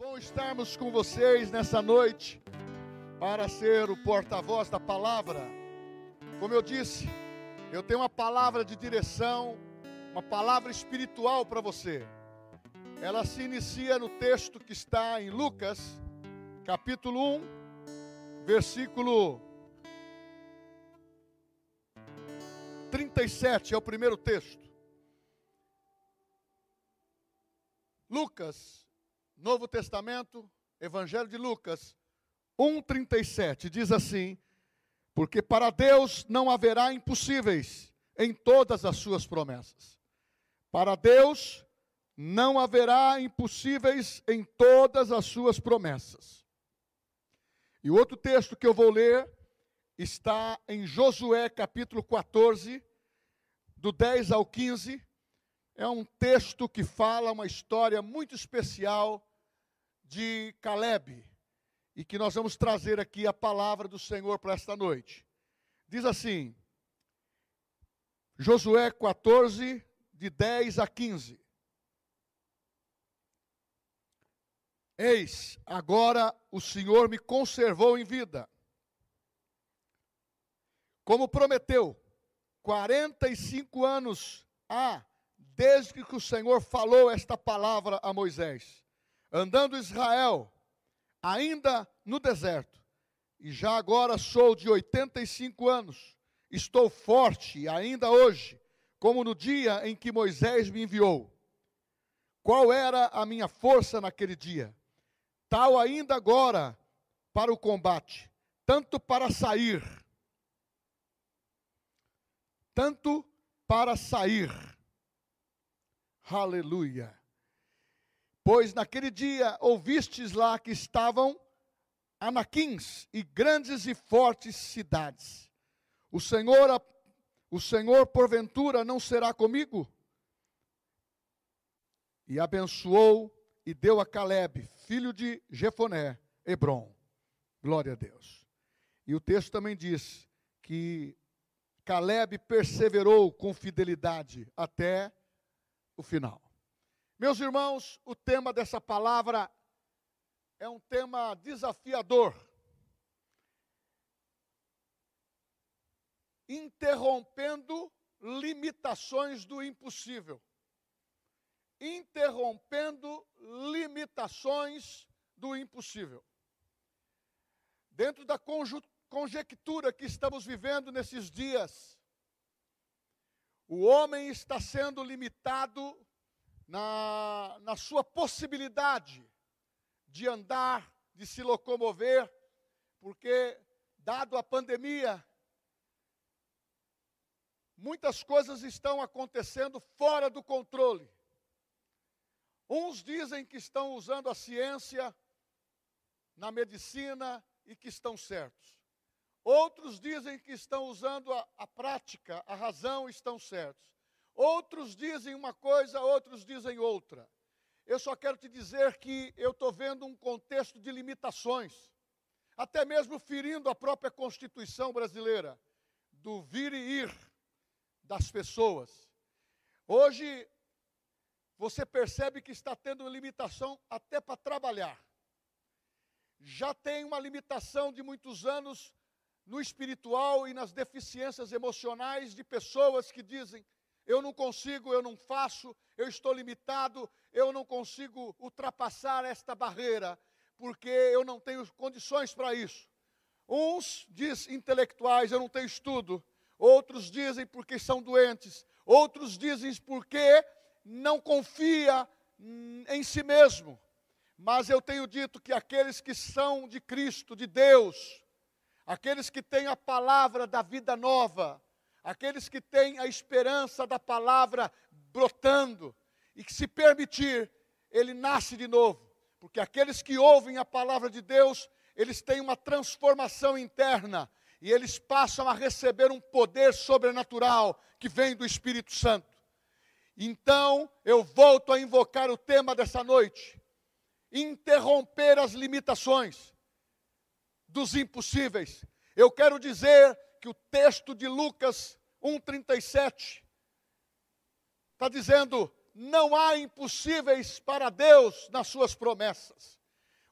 bom estarmos com vocês nessa noite para ser o porta-voz da palavra. Como eu disse, eu tenho uma palavra de direção, uma palavra espiritual para você. Ela se inicia no texto que está em Lucas, capítulo 1, versículo 37, é o primeiro texto. Lucas, Novo Testamento, Evangelho de Lucas 1:37 diz assim: Porque para Deus não haverá impossíveis em todas as suas promessas. Para Deus não haverá impossíveis em todas as suas promessas. E o outro texto que eu vou ler está em Josué capítulo 14, do 10 ao 15. É um texto que fala uma história muito especial de Caleb e que nós vamos trazer aqui a palavra do Senhor para esta noite. Diz assim, Josué 14, de 10 a 15. Eis, agora o Senhor me conservou em vida. Como prometeu, 45 anos há desde que o Senhor falou esta palavra a Moisés andando Israel, ainda no deserto, e já agora sou de 85 anos, estou forte ainda hoje, como no dia em que Moisés me enviou. Qual era a minha força naquele dia? Tal ainda agora para o combate, tanto para sair, tanto para sair. Aleluia Pois naquele dia ouvistes lá que estavam anaquins e grandes e fortes cidades. O Senhor, o Senhor porventura não será comigo? E abençoou e deu a Caleb, filho de Jefoné, Hebron. Glória a Deus. E o texto também diz que Caleb perseverou com fidelidade até o final. Meus irmãos, o tema dessa palavra é um tema desafiador. Interrompendo limitações do impossível. Interrompendo limitações do impossível. Dentro da conjectura que estamos vivendo nesses dias, o homem está sendo limitado na, na sua possibilidade de andar, de se locomover, porque, dado a pandemia, muitas coisas estão acontecendo fora do controle. Uns dizem que estão usando a ciência na medicina e que estão certos. Outros dizem que estão usando a, a prática, a razão, estão certos. Outros dizem uma coisa, outros dizem outra. Eu só quero te dizer que eu estou vendo um contexto de limitações, até mesmo ferindo a própria Constituição brasileira, do vir e ir das pessoas. Hoje, você percebe que está tendo limitação até para trabalhar. Já tem uma limitação de muitos anos no espiritual e nas deficiências emocionais de pessoas que dizem: eu não consigo, eu não faço, eu estou limitado, eu não consigo ultrapassar esta barreira, porque eu não tenho condições para isso. Uns dizem intelectuais, eu não tenho estudo, outros dizem porque são doentes, outros dizem porque não confia em si mesmo. Mas eu tenho dito que aqueles que são de Cristo, de Deus, aqueles que têm a palavra da vida nova, aqueles que têm a esperança da palavra brotando, e que, se permitir, ele nasce de novo, porque aqueles que ouvem a palavra de Deus, eles têm uma transformação interna, e eles passam a receber um poder sobrenatural que vem do Espírito Santo. Então, eu volto a invocar o tema dessa noite: interromper as limitações dos impossíveis. Eu quero dizer que o texto de Lucas 1,37 está dizendo: não há impossíveis para Deus nas suas promessas.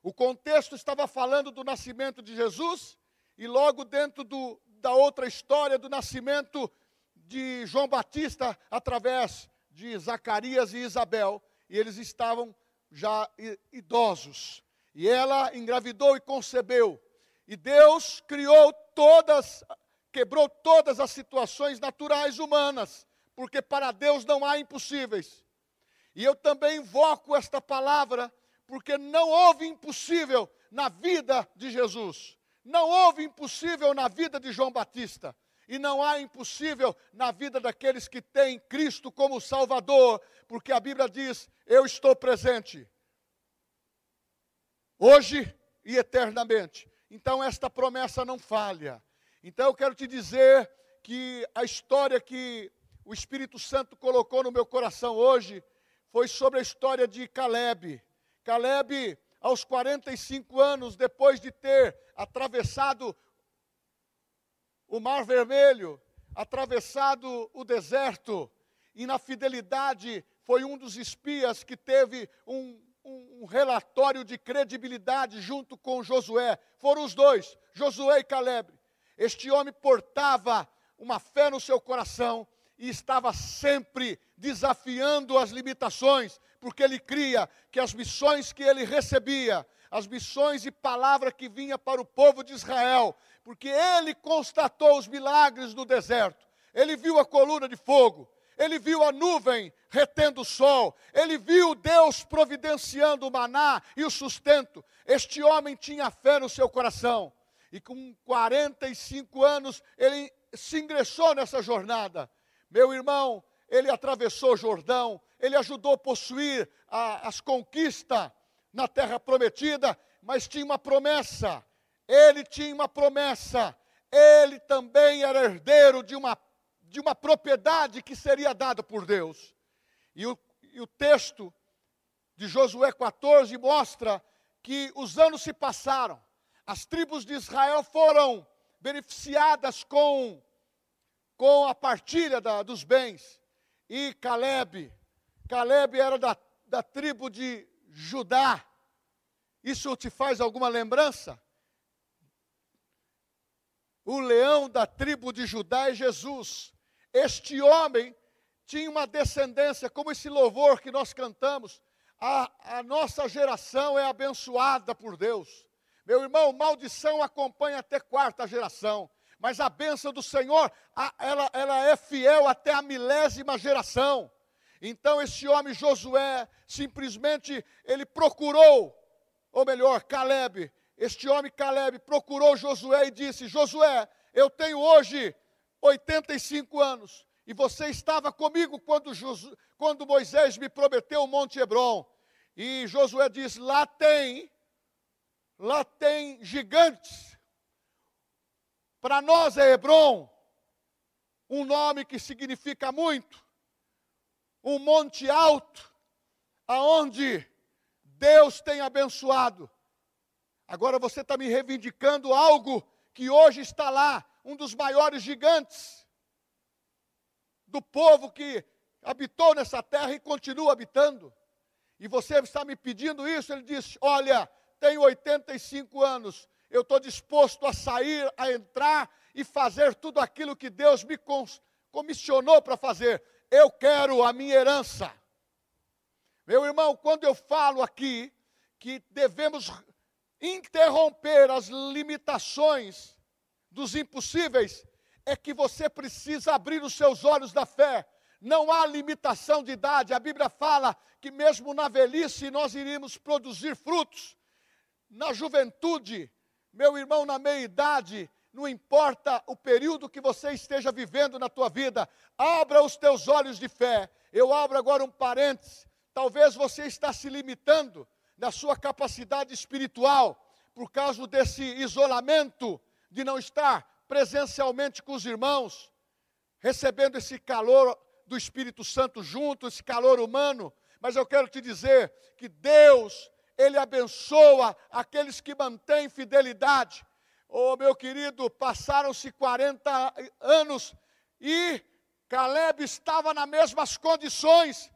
O contexto estava falando do nascimento de Jesus, e logo dentro do, da outra história do nascimento de João Batista através de Zacarias e Isabel, e eles estavam já idosos. E ela engravidou e concebeu. E Deus criou todas, quebrou todas as situações naturais humanas, porque para Deus não há impossíveis. E eu também invoco esta palavra, porque não houve impossível na vida de Jesus. Não houve impossível na vida de João Batista. E não há impossível na vida daqueles que têm Cristo como Salvador, porque a Bíblia diz: Eu estou presente, hoje e eternamente. Então, esta promessa não falha. Então, eu quero te dizer que a história que o Espírito Santo colocou no meu coração hoje foi sobre a história de Caleb. Caleb, aos 45 anos, depois de ter atravessado o Mar Vermelho, atravessado o deserto, e na fidelidade foi um dos espias que teve um, um, um, relatório de credibilidade junto com Josué. Foram os dois, Josué e Caleb. Este homem portava uma fé no seu coração e estava sempre desafiando as limitações, porque ele cria que as missões que ele recebia, as missões e palavra que vinha para o povo de Israel, porque ele constatou os milagres no deserto. Ele viu a coluna de fogo, ele viu a nuvem retendo o sol, ele viu Deus providenciando o maná e o sustento. Este homem tinha fé no seu coração. E com 45 anos ele se ingressou nessa jornada. Meu irmão, ele atravessou o Jordão, ele ajudou a possuir a, as conquistas na terra prometida, mas tinha uma promessa. Ele tinha uma promessa. Ele também era herdeiro de uma, de uma propriedade que seria dada por Deus. E o, e o texto de Josué 14 mostra que os anos se passaram, as tribos de Israel foram beneficiadas com com a partilha da, dos bens. E Caleb, Caleb era da, da tribo de Judá. Isso te faz alguma lembrança? O leão da tribo de Judá é Jesus. Este homem tinha uma descendência, como esse louvor que nós cantamos. A, a nossa geração é abençoada por Deus. Meu irmão, maldição acompanha até quarta geração mas a bênção do Senhor, ela, ela é fiel até a milésima geração. Então esse homem Josué, simplesmente ele procurou, ou melhor, Caleb, este homem Caleb procurou Josué e disse: Josué, eu tenho hoje 85 anos, e você estava comigo quando, Josu, quando Moisés me prometeu o Monte Hebron. E Josué diz: lá tem, lá tem gigantes, para nós é Hebron, um nome que significa muito, um monte alto, aonde Deus tem abençoado. Agora você está me reivindicando algo que hoje está lá, um dos maiores gigantes do povo que habitou nessa terra e continua habitando. E você está me pedindo isso? Ele diz: Olha, tenho 85 anos, eu estou disposto a sair, a entrar e fazer tudo aquilo que Deus me comissionou para fazer. Eu quero a minha herança. Meu irmão, quando eu falo aqui que devemos interromper as limitações dos impossíveis, é que você precisa abrir os seus olhos da fé. Não há limitação de idade. A Bíblia fala que mesmo na velhice nós iríamos produzir frutos. Na juventude meu irmão, na meia idade, não importa o período que você esteja vivendo na tua vida, abra os teus olhos de fé. Eu abro agora um parênteses. Talvez você está se limitando na sua capacidade espiritual por causa desse isolamento de não estar presencialmente com os irmãos, recebendo esse calor do Espírito Santo junto, esse calor humano. Mas eu quero te dizer que Deus ele abençoa aqueles que mantêm fidelidade. Oh, meu querido, passaram-se 40 anos e Caleb estava nas mesmas condições.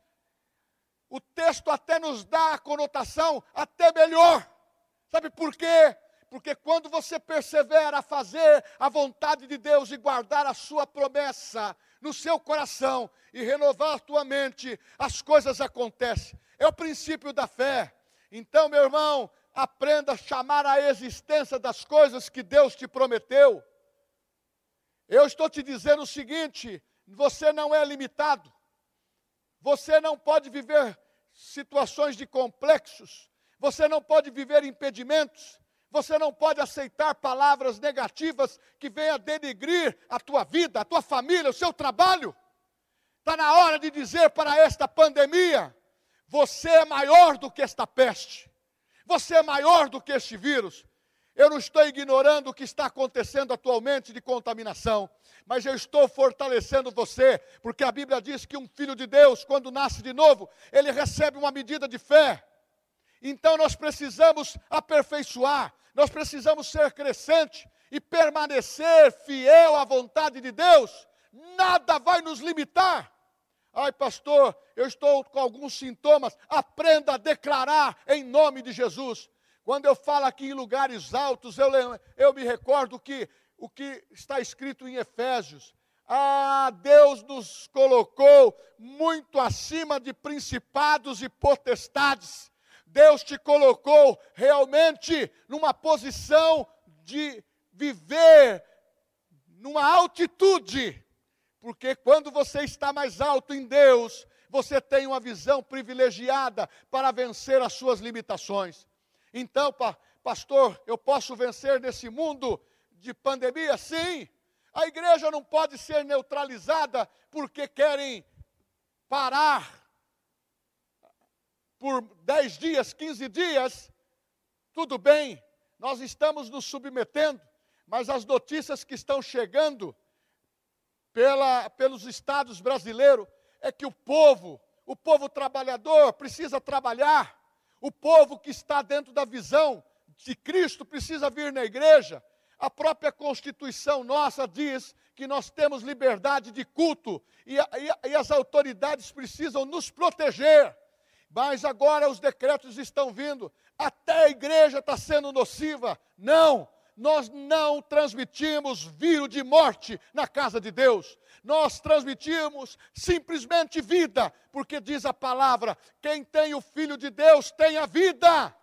O texto até nos dá a conotação até melhor. Sabe por quê? Porque quando você persevera a fazer a vontade de Deus e guardar a sua promessa no seu coração e renovar a tua mente, as coisas acontecem. É o princípio da fé. Então, meu irmão, aprenda a chamar a existência das coisas que Deus te prometeu. Eu estou te dizendo o seguinte: você não é limitado. Você não pode viver situações de complexos. Você não pode viver impedimentos. Você não pode aceitar palavras negativas que venham denigrir a tua vida, a tua família, o seu trabalho. Está na hora de dizer para esta pandemia: você é maior do que esta peste. Você é maior do que este vírus. Eu não estou ignorando o que está acontecendo atualmente de contaminação, mas eu estou fortalecendo você, porque a Bíblia diz que um filho de Deus, quando nasce de novo, ele recebe uma medida de fé. Então nós precisamos aperfeiçoar, nós precisamos ser crescente e permanecer fiel à vontade de Deus. Nada vai nos limitar. Ai, pastor, eu estou com alguns sintomas. Aprenda a declarar em nome de Jesus. Quando eu falo aqui em lugares altos, eu, eu me recordo que o que está escrito em Efésios. Ah, Deus nos colocou muito acima de principados e potestades. Deus te colocou realmente numa posição de viver numa altitude porque quando você está mais alto em Deus, você tem uma visão privilegiada para vencer as suas limitações. Então, pa, pastor, eu posso vencer nesse mundo de pandemia? Sim. A igreja não pode ser neutralizada porque querem parar por 10 dias, 15 dias. Tudo bem, nós estamos nos submetendo, mas as notícias que estão chegando pela, pelos estados brasileiros é que o povo, o povo trabalhador, precisa trabalhar, o povo que está dentro da visão de Cristo precisa vir na igreja. A própria Constituição nossa diz que nós temos liberdade de culto e, e, e as autoridades precisam nos proteger. Mas agora os decretos estão vindo, até a igreja está sendo nociva. Não, nós não transmitimos vírus de morte na casa de Deus. Nós transmitimos simplesmente vida, porque diz a palavra: quem tem o Filho de Deus tem a vida.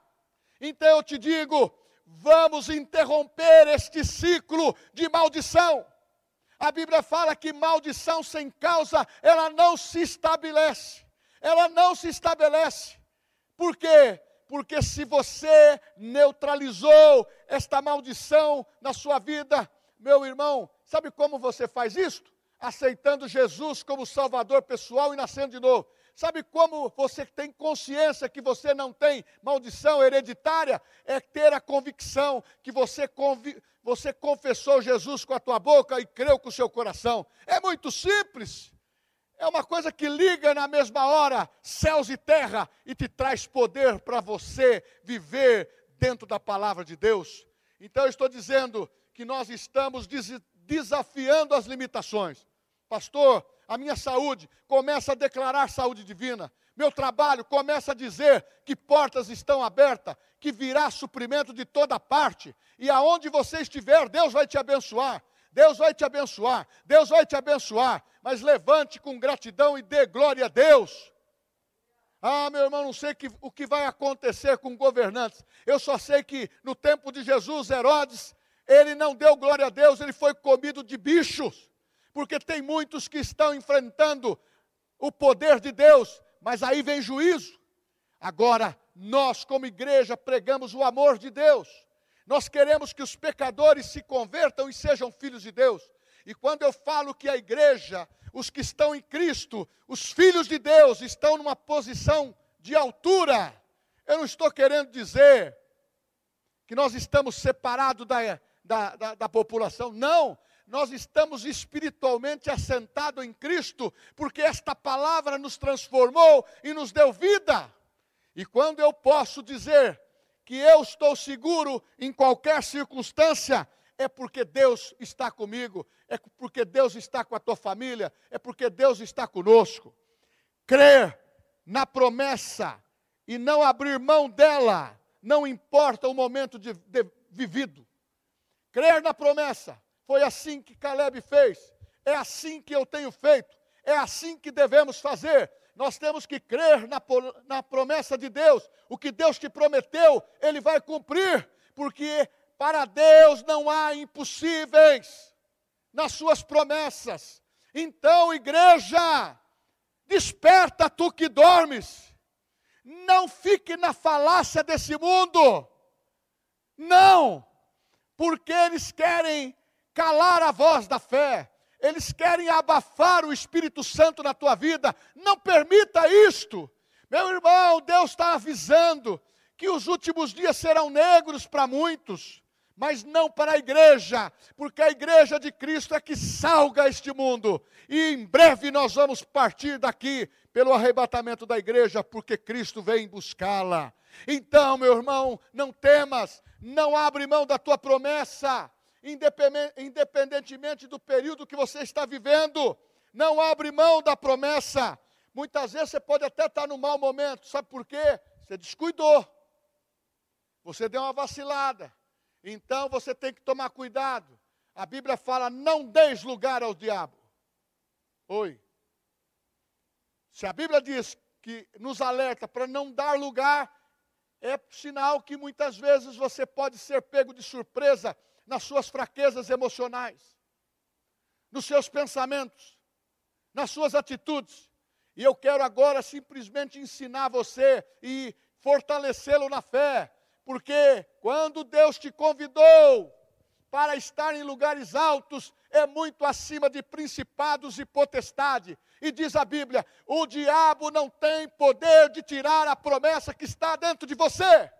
Então eu te digo, vamos interromper este ciclo de maldição. A Bíblia fala que maldição sem causa, ela não se estabelece. Ela não se estabelece. Por quê? Porque se você neutralizou esta maldição na sua vida, meu irmão, sabe como você faz isto? Aceitando Jesus como Salvador pessoal e nascendo de novo. Sabe como você tem consciência que você não tem maldição hereditária? É ter a convicção que você, convi você confessou Jesus com a tua boca e creu com o seu coração. É muito simples. É uma coisa que liga na mesma hora céus e terra e te traz poder para você viver dentro da palavra de Deus. Então eu estou dizendo que nós estamos desafiando as limitações. Pastor, a minha saúde começa a declarar saúde divina. Meu trabalho começa a dizer que portas estão abertas, que virá suprimento de toda parte. E aonde você estiver, Deus vai te abençoar. Deus vai te abençoar, Deus vai te abençoar, mas levante com gratidão e dê glória a Deus. Ah, meu irmão, não sei que, o que vai acontecer com governantes. Eu só sei que no tempo de Jesus, Herodes, ele não deu glória a Deus, ele foi comido de bichos. Porque tem muitos que estão enfrentando o poder de Deus, mas aí vem juízo. Agora, nós, como igreja, pregamos o amor de Deus. Nós queremos que os pecadores se convertam e sejam filhos de Deus. E quando eu falo que a igreja, os que estão em Cristo, os filhos de Deus, estão numa posição de altura, eu não estou querendo dizer que nós estamos separados da, da, da, da população. Não, nós estamos espiritualmente assentados em Cristo, porque esta palavra nos transformou e nos deu vida. E quando eu posso dizer que eu estou seguro em qualquer circunstância, é porque Deus está comigo, é porque Deus está com a tua família, é porque Deus está conosco. Crer na promessa e não abrir mão dela não importa o momento de, de, vivido. Crer na promessa, foi assim que Caleb fez, é assim que eu tenho feito, é assim que devemos fazer. Nós temos que crer na, na promessa de Deus, o que Deus te prometeu, Ele vai cumprir, porque para Deus não há impossíveis nas suas promessas. Então, igreja, desperta tu que dormes. Não fique na falácia desse mundo. Não, porque eles querem calar a voz da fé. Eles querem abafar o Espírito Santo na tua vida. Não permita isto. Meu irmão, Deus está avisando que os últimos dias serão negros para muitos mas não para a igreja, porque a igreja de Cristo é que salga este mundo. E em breve nós vamos partir daqui pelo arrebatamento da igreja, porque Cristo vem buscá-la. Então, meu irmão, não temas, não abre mão da tua promessa, independentemente do período que você está vivendo, não abre mão da promessa. Muitas vezes você pode até estar no mau momento, sabe por quê? Você descuidou, você deu uma vacilada, então você tem que tomar cuidado. A Bíblia fala: não deis lugar ao diabo. Oi. Se a Bíblia diz que nos alerta para não dar lugar, é sinal que muitas vezes você pode ser pego de surpresa nas suas fraquezas emocionais, nos seus pensamentos, nas suas atitudes. E eu quero agora simplesmente ensinar você e fortalecê-lo na fé, porque quando Deus te convidou para estar em lugares altos, é muito acima de principados e potestade. E diz a Bíblia: o diabo não tem poder de tirar a promessa que está dentro de você.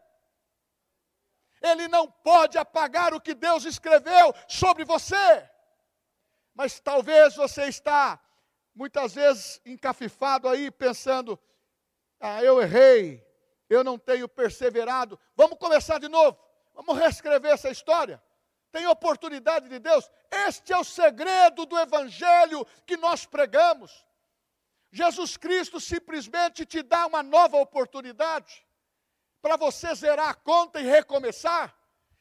Ele não pode apagar o que Deus escreveu sobre você. Mas talvez você está muitas vezes encafifado aí pensando: ah, eu errei, eu não tenho perseverado. Vamos começar de novo. Vamos reescrever essa história. Tem oportunidade de Deus. Este é o segredo do evangelho que nós pregamos. Jesus Cristo simplesmente te dá uma nova oportunidade para você zerar a conta e recomeçar.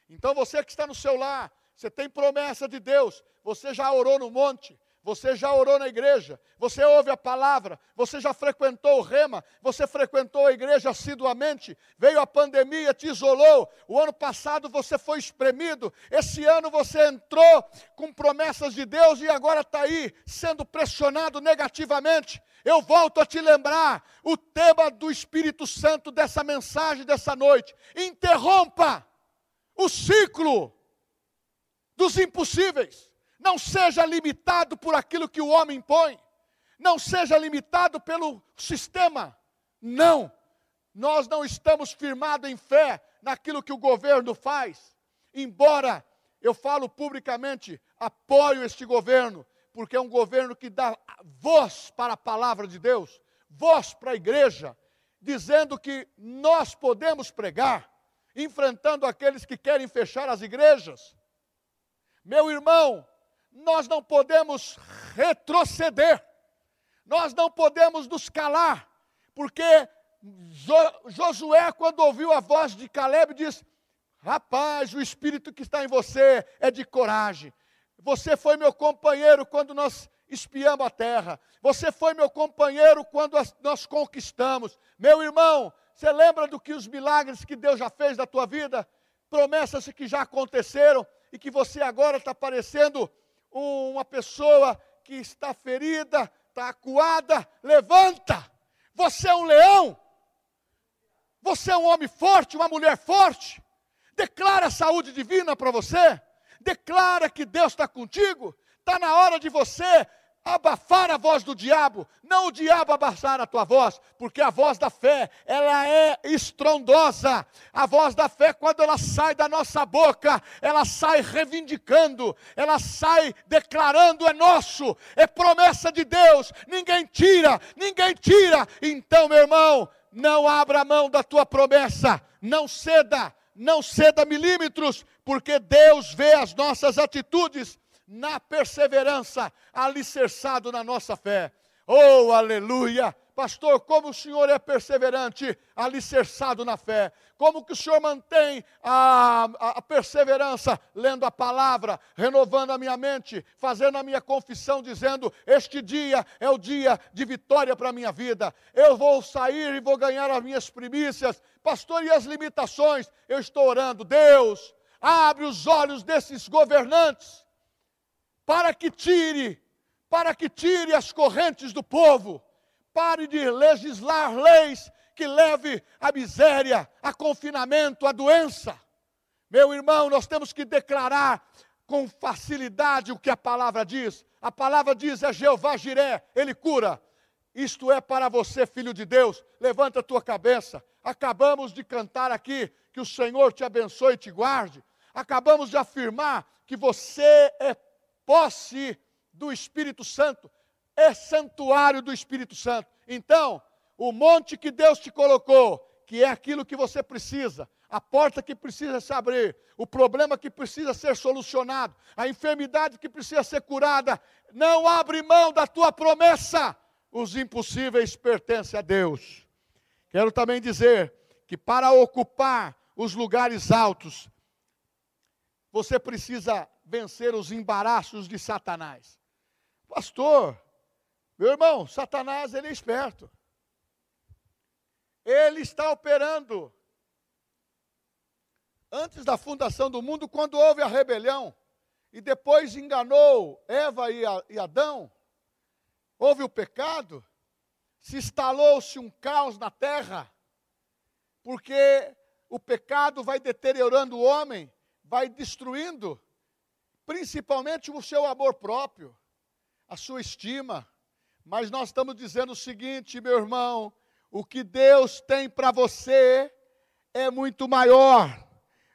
Então você que está no seu lar, você tem promessa de Deus, você já orou no monte, você já orou na igreja, você ouve a palavra, você já frequentou o rema, você frequentou a igreja assiduamente, veio a pandemia, te isolou, o ano passado você foi espremido, esse ano você entrou com promessas de Deus e agora está aí sendo pressionado negativamente. Eu volto a te lembrar o tema do Espírito Santo dessa mensagem dessa noite: interrompa o ciclo dos impossíveis. Não seja limitado por aquilo que o homem impõe. Não seja limitado pelo sistema. Não. Nós não estamos firmados em fé naquilo que o governo faz. Embora eu falo publicamente, apoio este governo, porque é um governo que dá voz para a palavra de Deus, voz para a igreja, dizendo que nós podemos pregar, enfrentando aqueles que querem fechar as igrejas. Meu irmão, nós não podemos retroceder, nós não podemos nos calar, porque Josué, quando ouviu a voz de Caleb, disse: Rapaz, o espírito que está em você é de coragem. Você foi meu companheiro quando nós espiamos a terra. Você foi meu companheiro quando nós conquistamos. Meu irmão, você lembra do que os milagres que Deus já fez na tua vida? Promessas que já aconteceram e que você agora está parecendo uma pessoa que está ferida, está acuada, levanta. Você é um leão. Você é um homem forte, uma mulher forte. Declara a saúde divina para você. Declara que Deus está contigo. Está na hora de você abafar a voz do diabo, não o diabo abafar a tua voz, porque a voz da fé, ela é estrondosa. A voz da fé, quando ela sai da nossa boca, ela sai reivindicando, ela sai declarando: é nosso, é promessa de Deus, ninguém tira, ninguém tira. Então, meu irmão, não abra mão da tua promessa, não ceda, não ceda milímetros, porque Deus vê as nossas atitudes na perseverança, alicerçado na nossa fé. Oh, aleluia! Pastor, como o senhor é perseverante, alicerçado na fé. Como que o Senhor mantém a, a, a, perseverança lendo a palavra, renovando a minha mente, fazendo a minha confissão, dizendo: Este dia é o dia de vitória para a minha vida. Eu vou sair e vou ganhar as minhas primícias. Pastor, e as limitações? Eu estou orando. Deus, abre os olhos desses governantes para que tire, para que tire as correntes do povo. Pare de legislar leis que leve à miséria, a confinamento, a doença. Meu irmão, nós temos que declarar com facilidade o que a palavra diz. A palavra diz: é Jeová Jiré, ele cura. Isto é para você, filho de Deus. Levanta a tua cabeça. Acabamos de cantar aqui que o Senhor te abençoe e te guarde. Acabamos de afirmar que você é posse do Espírito Santo, é santuário do Espírito Santo. Então, o monte que Deus te colocou, que é aquilo que você precisa, a porta que precisa se abrir, o problema que precisa ser solucionado, a enfermidade que precisa ser curada, não abre mão da tua promessa. Os impossíveis pertencem a Deus. Quero também dizer que para ocupar os lugares altos, você precisa vencer os embaraços de Satanás. Pastor, meu irmão, Satanás ele é esperto. Ele está operando. Antes da fundação do mundo, quando houve a rebelião, e depois enganou Eva e Adão, houve o pecado, se instalou-se um caos na terra, porque o pecado vai deteriorando o homem, vai destruindo, principalmente o seu amor próprio, a sua estima. Mas nós estamos dizendo o seguinte, meu irmão, o que Deus tem para você é muito maior.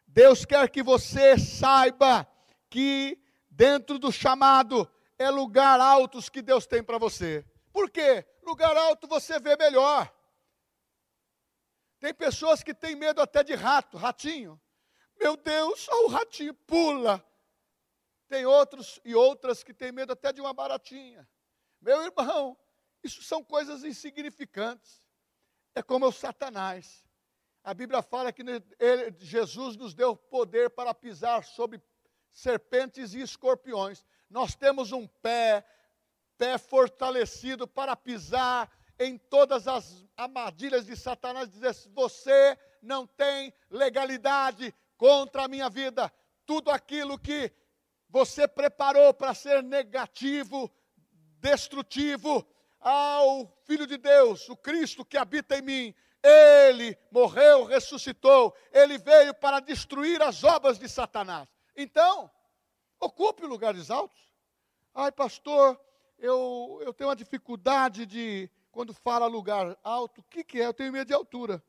Deus quer que você saiba que dentro do chamado é lugar altos que Deus tem para você. Por quê? Lugar alto você vê melhor. Tem pessoas que têm medo até de rato, ratinho. Meu Deus, só o ratinho pula. Tem outros e outras que têm medo até de uma baratinha. Meu irmão, isso são coisas insignificantes é como o Satanás. A Bíblia fala que ele, Jesus nos deu poder para pisar sobre serpentes e escorpiões. Nós temos um pé, pé fortalecido para pisar em todas as armadilhas de Satanás, dizer: você não tem legalidade contra a minha vida. Tudo aquilo que você preparou para ser negativo, destrutivo, ao Filho de Deus, o Cristo que habita em mim. Ele morreu, ressuscitou, ele veio para destruir as obras de Satanás. Então, ocupe lugares altos. Ai, pastor, eu, eu tenho uma dificuldade de, quando fala lugar alto, o que, que é? Eu tenho medo de altura.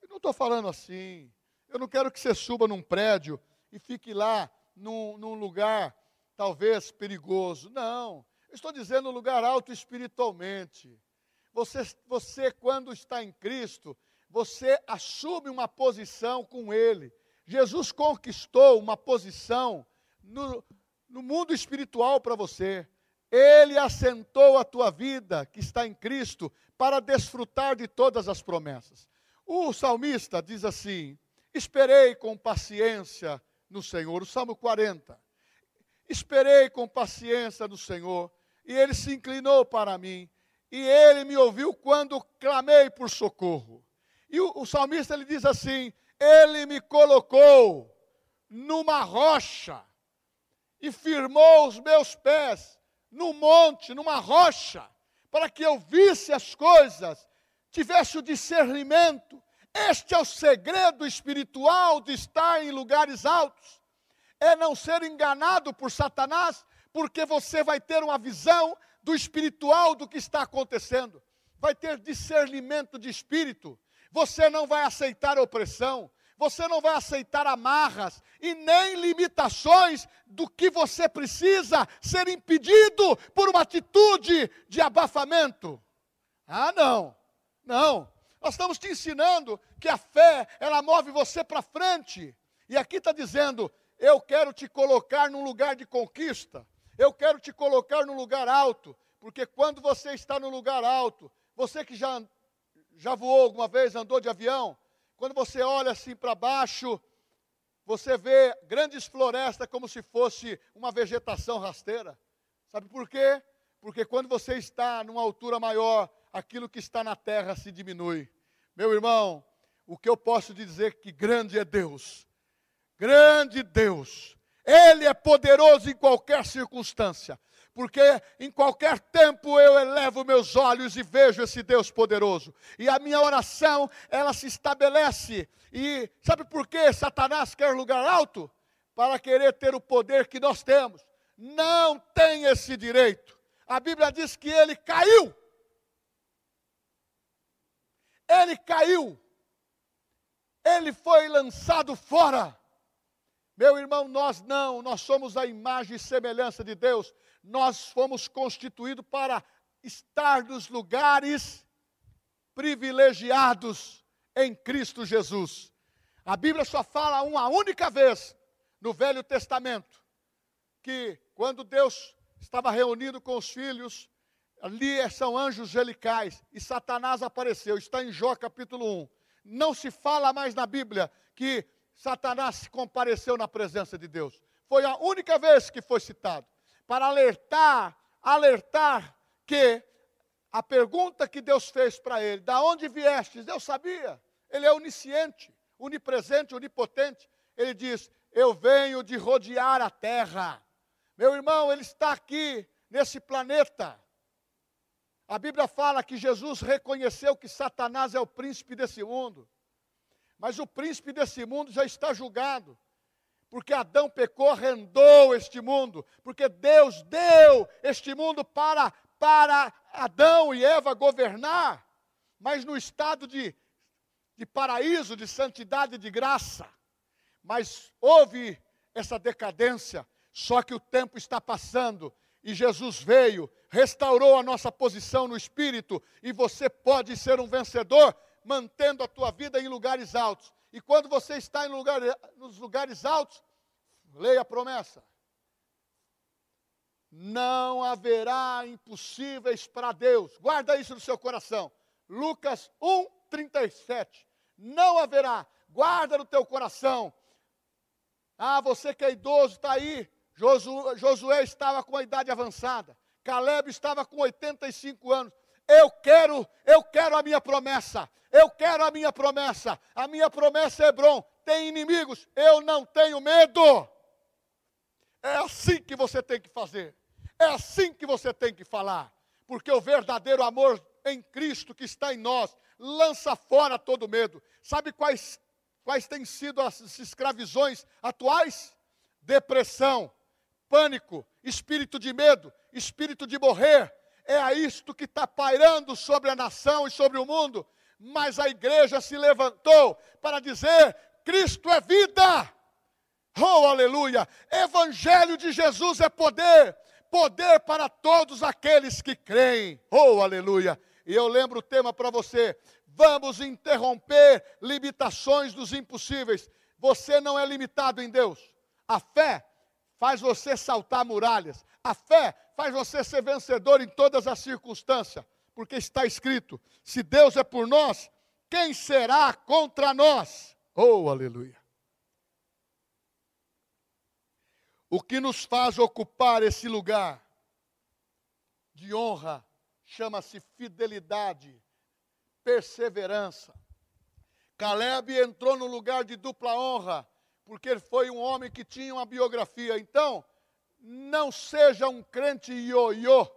Eu não estou falando assim. Eu não quero que você suba num prédio e fique lá num, num lugar talvez perigoso. Não. Estou dizendo lugar alto espiritualmente. Você, você, quando está em Cristo, você assume uma posição com Ele. Jesus conquistou uma posição no, no mundo espiritual para você. Ele assentou a tua vida, que está em Cristo, para desfrutar de todas as promessas. O salmista diz assim: Esperei com paciência no Senhor. O Salmo 40. Esperei com paciência no Senhor e ele se inclinou para mim, e ele me ouviu quando clamei por socorro. E o, o salmista ele diz assim: Ele me colocou numa rocha e firmou os meus pés no monte, numa rocha, para que eu visse as coisas, tivesse o discernimento. Este é o segredo espiritual de estar em lugares altos. É não ser enganado por Satanás, porque você vai ter uma visão do espiritual do que está acontecendo, vai ter discernimento de espírito, você não vai aceitar opressão, você não vai aceitar amarras e nem limitações do que você precisa ser impedido por uma atitude de abafamento. Ah, não, não. Nós estamos te ensinando que a fé, ela move você para frente. E aqui está dizendo: eu quero te colocar num lugar de conquista. Eu quero te colocar no lugar alto, porque quando você está no lugar alto, você que já, já voou alguma vez, andou de avião, quando você olha assim para baixo, você vê grandes florestas como se fosse uma vegetação rasteira. Sabe por quê? Porque quando você está numa altura maior, aquilo que está na terra se diminui. Meu irmão, o que eu posso dizer que grande é Deus. Grande Deus. Ele é poderoso em qualquer circunstância porque em qualquer tempo eu elevo meus olhos e vejo esse Deus poderoso. E a minha oração, ela se estabelece. E sabe por que Satanás quer lugar alto? Para querer ter o poder que nós temos. Não tem esse direito. A Bíblia diz que ele caiu. Ele caiu. Ele foi lançado fora. Meu irmão, nós não, nós somos a imagem e semelhança de Deus. Nós fomos constituídos para estar nos lugares privilegiados em Cristo Jesus. A Bíblia só fala uma única vez no Velho Testamento que quando Deus estava reunido com os filhos, ali são anjos gelicais e Satanás apareceu. Está em Jó capítulo 1. Não se fala mais na Bíblia que Satanás compareceu na presença de Deus. Foi a única vez que foi citado. Para alertar, alertar que a pergunta que Deus fez para ele, da onde viestes? Deus sabia. Ele é onisciente, onipresente, onipotente. Ele diz: Eu venho de rodear a terra. Meu irmão, ele está aqui, nesse planeta. A Bíblia fala que Jesus reconheceu que Satanás é o príncipe desse mundo. Mas o príncipe desse mundo já está julgado. Porque Adão pecou, arrendou este mundo. Porque Deus deu este mundo para, para Adão e Eva governar. Mas no estado de, de paraíso, de santidade e de graça. Mas houve essa decadência. Só que o tempo está passando e Jesus veio, restaurou a nossa posição no espírito, e você pode ser um vencedor mantendo a tua vida em lugares altos. E quando você está em lugar, nos lugares altos, leia a promessa. Não haverá impossíveis para Deus. Guarda isso no seu coração. Lucas 1, 37. Não haverá. Guarda no teu coração. Ah, você que é idoso, está aí. Josué, Josué estava com a idade avançada. Caleb estava com 85 anos. Eu quero, eu quero a minha promessa. Eu quero a minha promessa. A minha promessa é Hebron. Tem inimigos, eu não tenho medo. É assim que você tem que fazer. É assim que você tem que falar. Porque o verdadeiro amor em Cristo que está em nós lança fora todo medo. Sabe quais, quais têm sido as escravizões atuais? Depressão, pânico, espírito de medo, espírito de morrer. É isto que está pairando sobre a nação e sobre o mundo mas a igreja se levantou para dizer: Cristo é vida. Oh, aleluia! Evangelho de Jesus é poder, poder para todos aqueles que creem. Oh, aleluia! E eu lembro o tema para você: vamos interromper limitações dos impossíveis. Você não é limitado em Deus. A fé faz você saltar muralhas. A fé faz você ser vencedor em todas as circunstâncias porque está escrito: se Deus é por nós, quem será contra nós? Oh, aleluia! O que nos faz ocupar esse lugar de honra chama-se fidelidade, perseverança. Caleb entrou no lugar de dupla honra, porque ele foi um homem que tinha uma biografia. Então, não seja um crente ioiô.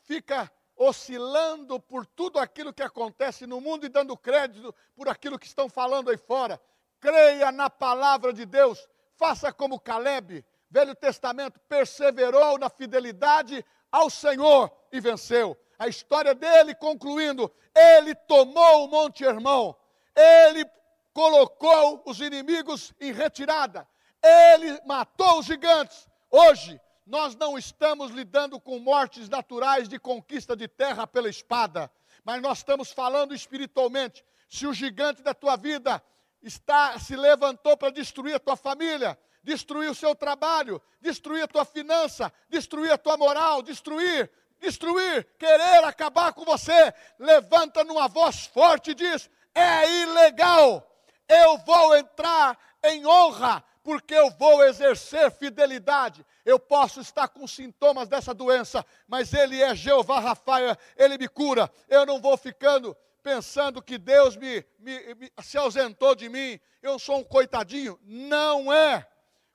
Fica oscilando por tudo aquilo que acontece no mundo e dando crédito por aquilo que estão falando aí fora. Creia na palavra de Deus, faça como Caleb, Velho Testamento, perseverou na fidelidade ao Senhor e venceu. A história dele, concluindo, ele tomou o Monte Hermão, ele colocou os inimigos em retirada, ele matou os gigantes. Hoje, nós não estamos lidando com mortes naturais de conquista de terra pela espada, mas nós estamos falando espiritualmente. Se o gigante da tua vida está se levantou para destruir a tua família, destruir o seu trabalho, destruir a tua finança, destruir a tua moral, destruir, destruir, querer acabar com você, levanta numa voz forte e diz: é ilegal. Eu vou entrar em honra, porque eu vou exercer fidelidade. Eu posso estar com sintomas dessa doença, mas Ele é Jeová Rafael, Ele me cura. Eu não vou ficando pensando que Deus me, me, me, se ausentou de mim, eu sou um coitadinho. Não é.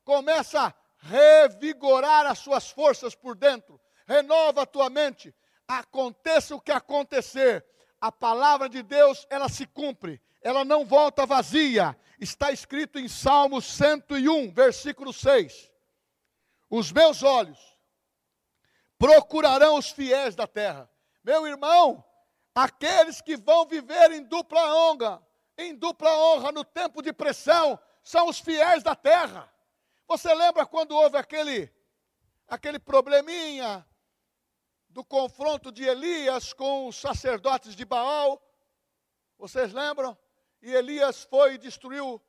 Começa a revigorar as suas forças por dentro, renova a tua mente. Aconteça o que acontecer, a palavra de Deus, ela se cumpre, ela não volta vazia. Está escrito em Salmo 101, versículo 6. Os meus olhos procurarão os fiéis da terra. Meu irmão, Aqueles que vão viver em dupla honra, em dupla honra no tempo de pressão, são os fiéis da terra. Você lembra quando houve aquele aquele probleminha do confronto de Elias com os sacerdotes de Baal? Vocês lembram? E Elias foi e destruiu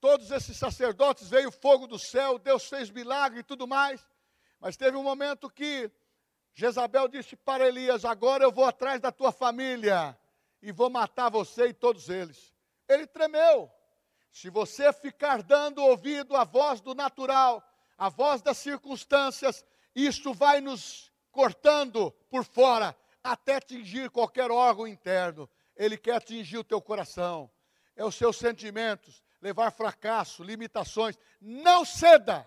todos esses sacerdotes, veio fogo do céu, Deus fez milagre e tudo mais. Mas teve um momento que Jezabel disse para Elias: Agora eu vou atrás da tua família e vou matar você e todos eles. Ele tremeu. Se você ficar dando ouvido à voz do natural, à voz das circunstâncias, isso vai nos cortando por fora até atingir qualquer órgão interno. Ele quer atingir o teu coração, é os seus sentimentos, levar fracasso, limitações. Não ceda,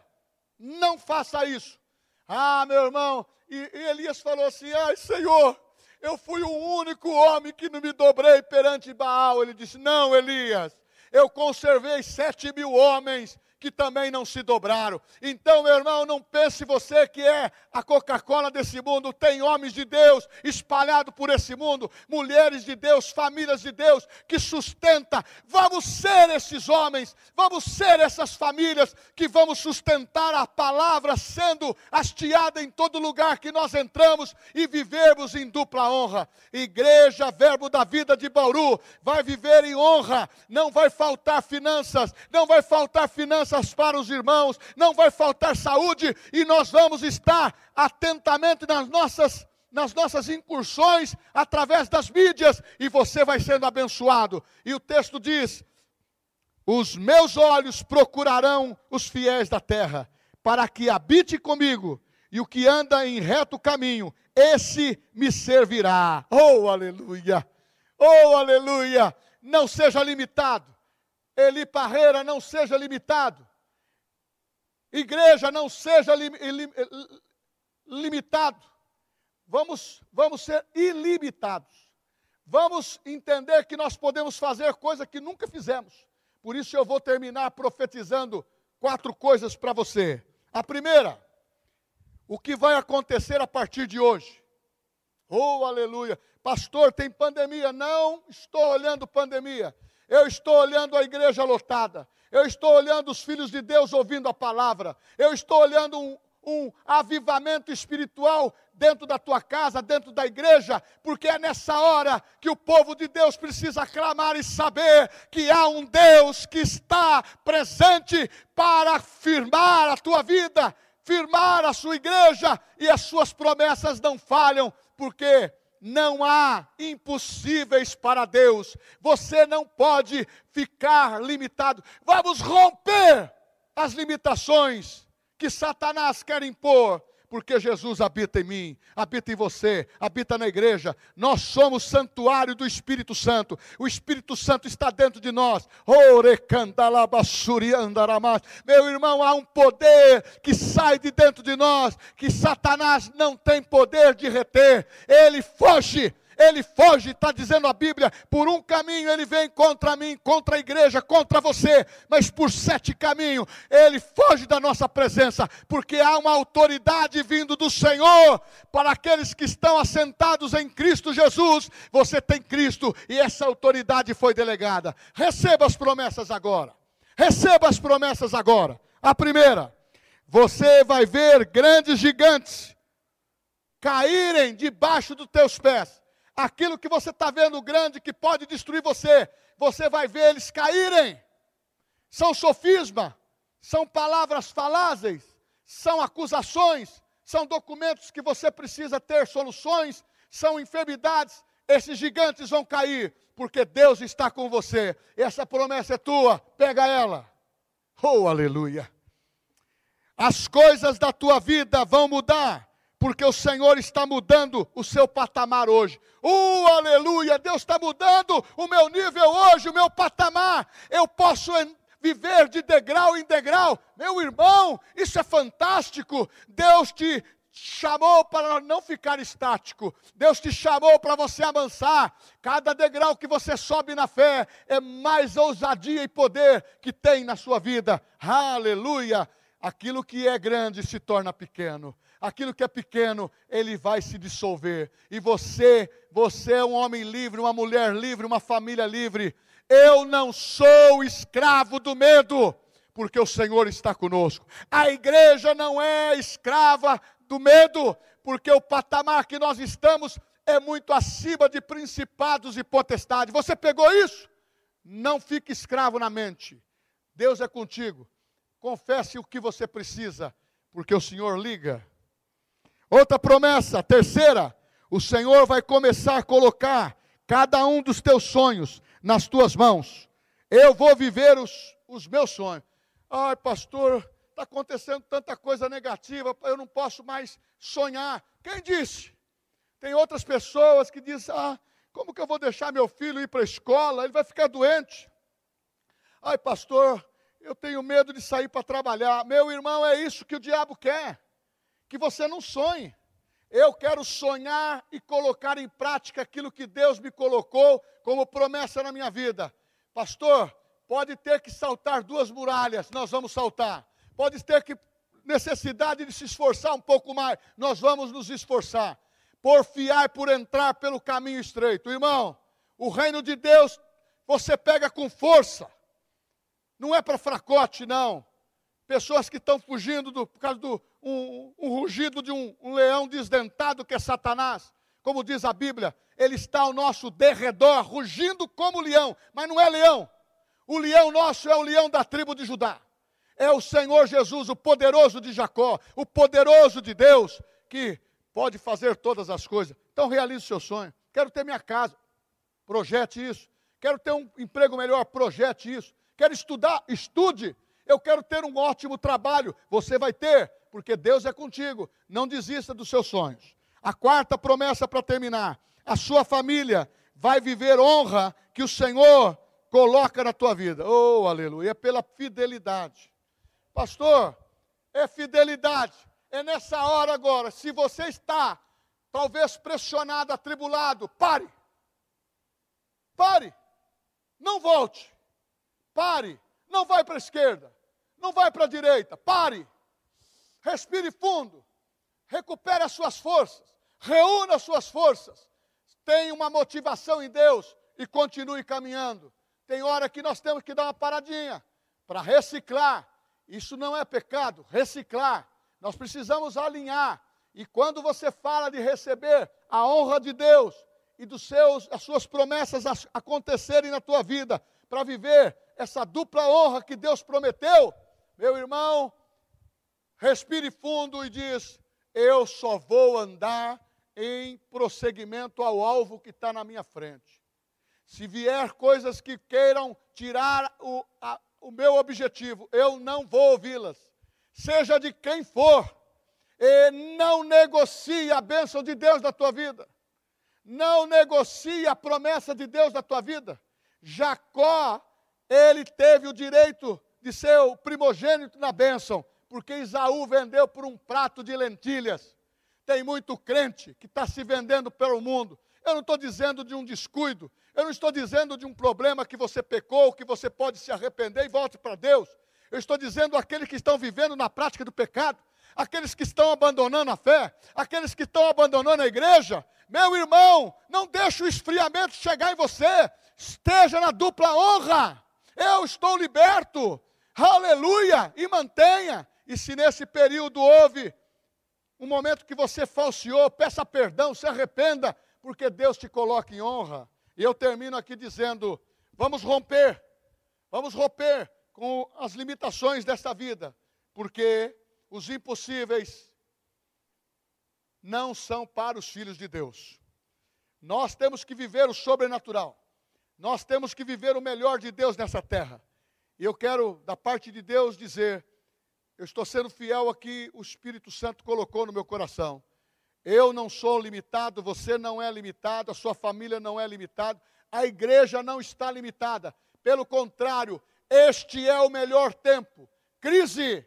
não faça isso. Ah, meu irmão, e, e Elias falou assim: Ai, Senhor, eu fui o único homem que não me dobrei perante Baal. Ele disse: Não, Elias, eu conservei sete mil homens que também não se dobraram. Então, meu irmão, não pense você que é a Coca-Cola desse mundo. Tem homens de Deus espalhados por esse mundo, mulheres de Deus, famílias de Deus que sustenta. Vamos ser esses homens, vamos ser essas famílias que vamos sustentar a palavra sendo hasteada em todo lugar que nós entramos e vivermos em dupla honra. Igreja, verbo da vida de Bauru, vai viver em honra, não vai faltar finanças, não vai faltar finanças para os irmãos, não vai faltar saúde e nós vamos estar atentamente nas nossas nas nossas incursões através das mídias e você vai sendo abençoado. E o texto diz: Os meus olhos procurarão os fiéis da terra, para que habite comigo, e o que anda em reto caminho, esse me servirá. Oh, aleluia! Oh, aleluia! Não seja limitado. Eli Parreira, não seja limitado. Igreja, não seja lim, lim, limitado. Vamos, vamos ser ilimitados. Vamos entender que nós podemos fazer coisa que nunca fizemos. Por isso eu vou terminar profetizando quatro coisas para você. A primeira, o que vai acontecer a partir de hoje. Oh, aleluia. Pastor, tem pandemia. Não estou olhando pandemia. Eu estou olhando a igreja lotada. Eu estou olhando os filhos de Deus ouvindo a palavra. Eu estou olhando um, um avivamento espiritual dentro da tua casa, dentro da igreja, porque é nessa hora que o povo de Deus precisa clamar e saber que há um Deus que está presente para firmar a tua vida, firmar a sua igreja e as suas promessas não falham, porque não há impossíveis para Deus. Você não pode ficar limitado. Vamos romper as limitações que Satanás quer impor porque Jesus habita em mim, habita em você, habita na igreja. Nós somos santuário do Espírito Santo. O Espírito Santo está dentro de nós. Meu irmão, há um poder que sai de dentro de nós, que Satanás não tem poder de reter. Ele foge ele foge, está dizendo a Bíblia, por um caminho ele vem contra mim, contra a igreja, contra você, mas por sete caminhos ele foge da nossa presença, porque há uma autoridade vindo do Senhor para aqueles que estão assentados em Cristo Jesus. Você tem Cristo e essa autoridade foi delegada. Receba as promessas agora. Receba as promessas agora. A primeira, você vai ver grandes gigantes caírem debaixo dos teus pés aquilo que você está vendo grande que pode destruir você, você vai ver eles caírem. São sofisma, são palavras falazes, são acusações, são documentos que você precisa ter soluções, são enfermidades esses gigantes vão cair, porque Deus está com você. Essa promessa é tua, pega ela. Oh, aleluia. As coisas da tua vida vão mudar, porque o Senhor está mudando o seu patamar hoje. Oh, aleluia! Deus está mudando o meu nível hoje, o meu patamar. Eu posso viver de degrau em degrau. Meu irmão, isso é fantástico. Deus te chamou para não ficar estático. Deus te chamou para você avançar. Cada degrau que você sobe na fé é mais ousadia e poder que tem na sua vida. Aleluia! Aquilo que é grande se torna pequeno. Aquilo que é pequeno, ele vai se dissolver. E você, você é um homem livre, uma mulher livre, uma família livre. Eu não sou escravo do medo, porque o Senhor está conosco. A igreja não é escrava do medo, porque o patamar que nós estamos é muito acima de principados e potestades. Você pegou isso? Não fique escravo na mente. Deus é contigo. Confesse o que você precisa, porque o Senhor liga. Outra promessa, terceira, o Senhor vai começar a colocar cada um dos teus sonhos nas tuas mãos. Eu vou viver os, os meus sonhos. Ai, pastor, está acontecendo tanta coisa negativa, eu não posso mais sonhar. Quem disse? Tem outras pessoas que dizem: ah, como que eu vou deixar meu filho ir para a escola? Ele vai ficar doente. Ai, pastor, eu tenho medo de sair para trabalhar. Meu irmão, é isso que o diabo quer. Que você não sonhe. Eu quero sonhar e colocar em prática aquilo que Deus me colocou como promessa na minha vida. Pastor, pode ter que saltar duas muralhas, nós vamos saltar pode ter que necessidade de se esforçar um pouco mais, nós vamos nos esforçar. Porfiar por entrar pelo caminho estreito. Irmão, o reino de Deus você pega com força. Não é para fracote, não. Pessoas que estão fugindo do, por causa do um, um rugido de um, um leão desdentado que é Satanás. Como diz a Bíblia, ele está ao nosso derredor, rugindo como leão, mas não é leão. O leão nosso é o leão da tribo de Judá. É o Senhor Jesus, o poderoso de Jacó, o poderoso de Deus, que pode fazer todas as coisas. Então realize o seu sonho. Quero ter minha casa, projete isso. Quero ter um emprego melhor, projete isso. Quero estudar, estude. Eu quero ter um ótimo trabalho, você vai ter, porque Deus é contigo. Não desista dos seus sonhos. A quarta promessa para terminar: a sua família vai viver honra que o Senhor coloca na tua vida. Oh, aleluia, é pela fidelidade. Pastor, é fidelidade. É nessa hora agora. Se você está, talvez pressionado, atribulado, pare. Pare. Não volte. Pare. Não vai para a esquerda. Não vai para a direita. Pare. Respire fundo. Recupere as suas forças. Reúna as suas forças. Tenha uma motivação em Deus e continue caminhando. Tem hora que nós temos que dar uma paradinha para reciclar, isso não é pecado, reciclar. Nós precisamos alinhar. E quando você fala de receber a honra de Deus e dos seus, as suas promessas acontecerem na tua vida, para viver essa dupla honra que Deus prometeu, meu irmão, respire fundo e diz: Eu só vou andar em prosseguimento ao alvo que está na minha frente. Se vier coisas que queiram tirar o, a, o meu objetivo, eu não vou ouvi-las, seja de quem for, e não negocie a bênção de Deus na tua vida, não negocie a promessa de Deus na tua vida. Jacó, ele teve o direito de ser o primogênito na bênção, porque Isaú vendeu por um prato de lentilhas. Tem muito crente que está se vendendo pelo mundo. Eu não estou dizendo de um descuido, eu não estou dizendo de um problema que você pecou, que você pode se arrepender e volte para Deus. Eu estou dizendo aqueles que estão vivendo na prática do pecado, aqueles que estão abandonando a fé, aqueles que estão abandonando a igreja. Meu irmão, não deixe o esfriamento chegar em você. Esteja na dupla honra. Eu estou liberto. Aleluia! E mantenha. E se nesse período houve um momento que você falseou, peça perdão, se arrependa, porque Deus te coloca em honra. E eu termino aqui dizendo: vamos romper, vamos romper com as limitações desta vida, porque os impossíveis não são para os filhos de Deus. Nós temos que viver o sobrenatural. Nós temos que viver o melhor de Deus nessa terra. E eu quero, da parte de Deus, dizer: eu estou sendo fiel aqui, o Espírito Santo colocou no meu coração. Eu não sou limitado, você não é limitado, a sua família não é limitada, a igreja não está limitada. Pelo contrário, este é o melhor tempo. Crise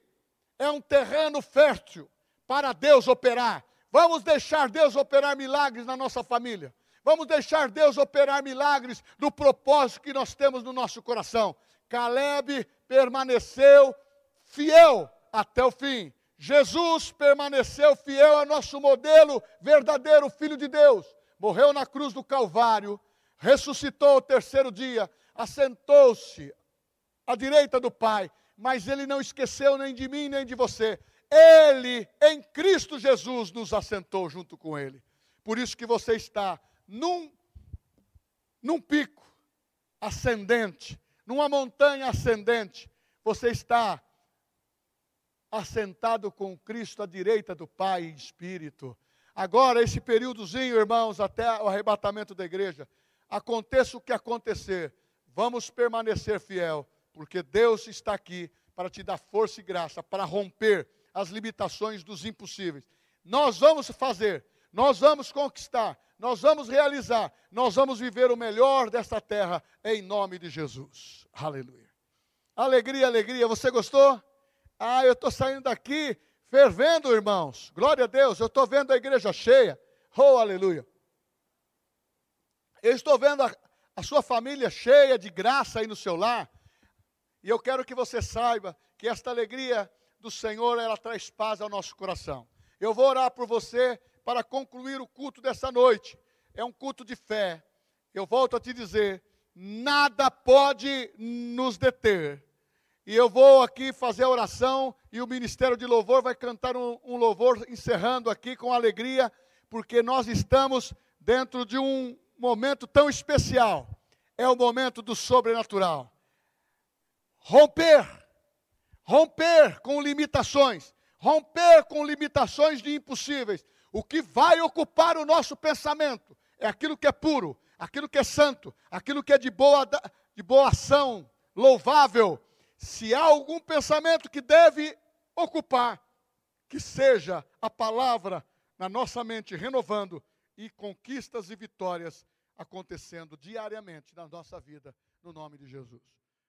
é um terreno fértil para Deus operar. Vamos deixar Deus operar milagres na nossa família. Vamos deixar Deus operar milagres no propósito que nós temos no nosso coração. Caleb permaneceu fiel até o fim. Jesus permaneceu fiel a nosso modelo verdadeiro, Filho de Deus. Morreu na cruz do Calvário, ressuscitou ao terceiro dia, assentou-se à direita do Pai, mas ele não esqueceu nem de mim nem de você. Ele, em Cristo Jesus, nos assentou junto com ele. Por isso que você está num, num pico ascendente, numa montanha ascendente. Você está assentado com Cristo à direita do Pai em espírito. Agora, esse períodozinho, irmãos, até o arrebatamento da igreja, aconteça o que acontecer, vamos permanecer fiel, porque Deus está aqui para te dar força e graça, para romper as limitações dos impossíveis. Nós vamos fazer, nós vamos conquistar, nós vamos realizar, nós vamos viver o melhor desta terra, em nome de Jesus. Aleluia. Alegria, alegria. Você gostou? Ah, eu estou saindo daqui fervendo, irmãos. Glória a Deus, eu estou vendo a igreja cheia. Oh, aleluia. Eu estou vendo a, a sua família cheia de graça aí no seu lar. E eu quero que você saiba que esta alegria do Senhor, ela traz paz ao nosso coração. Eu vou orar por você para concluir o culto dessa noite. É um culto de fé. Eu volto a te dizer: nada pode nos deter e eu vou aqui fazer a oração e o Ministério de Louvor vai cantar um, um louvor encerrando aqui com alegria, porque nós estamos dentro de um momento tão especial. É o momento do sobrenatural. Romper, romper com limitações, romper com limitações de impossíveis. O que vai ocupar o nosso pensamento é aquilo que é puro, aquilo que é santo, aquilo que é de boa, de boa ação, louvável, se há algum pensamento que deve ocupar, que seja a palavra na nossa mente renovando e conquistas e vitórias acontecendo diariamente na nossa vida, no nome de Jesus.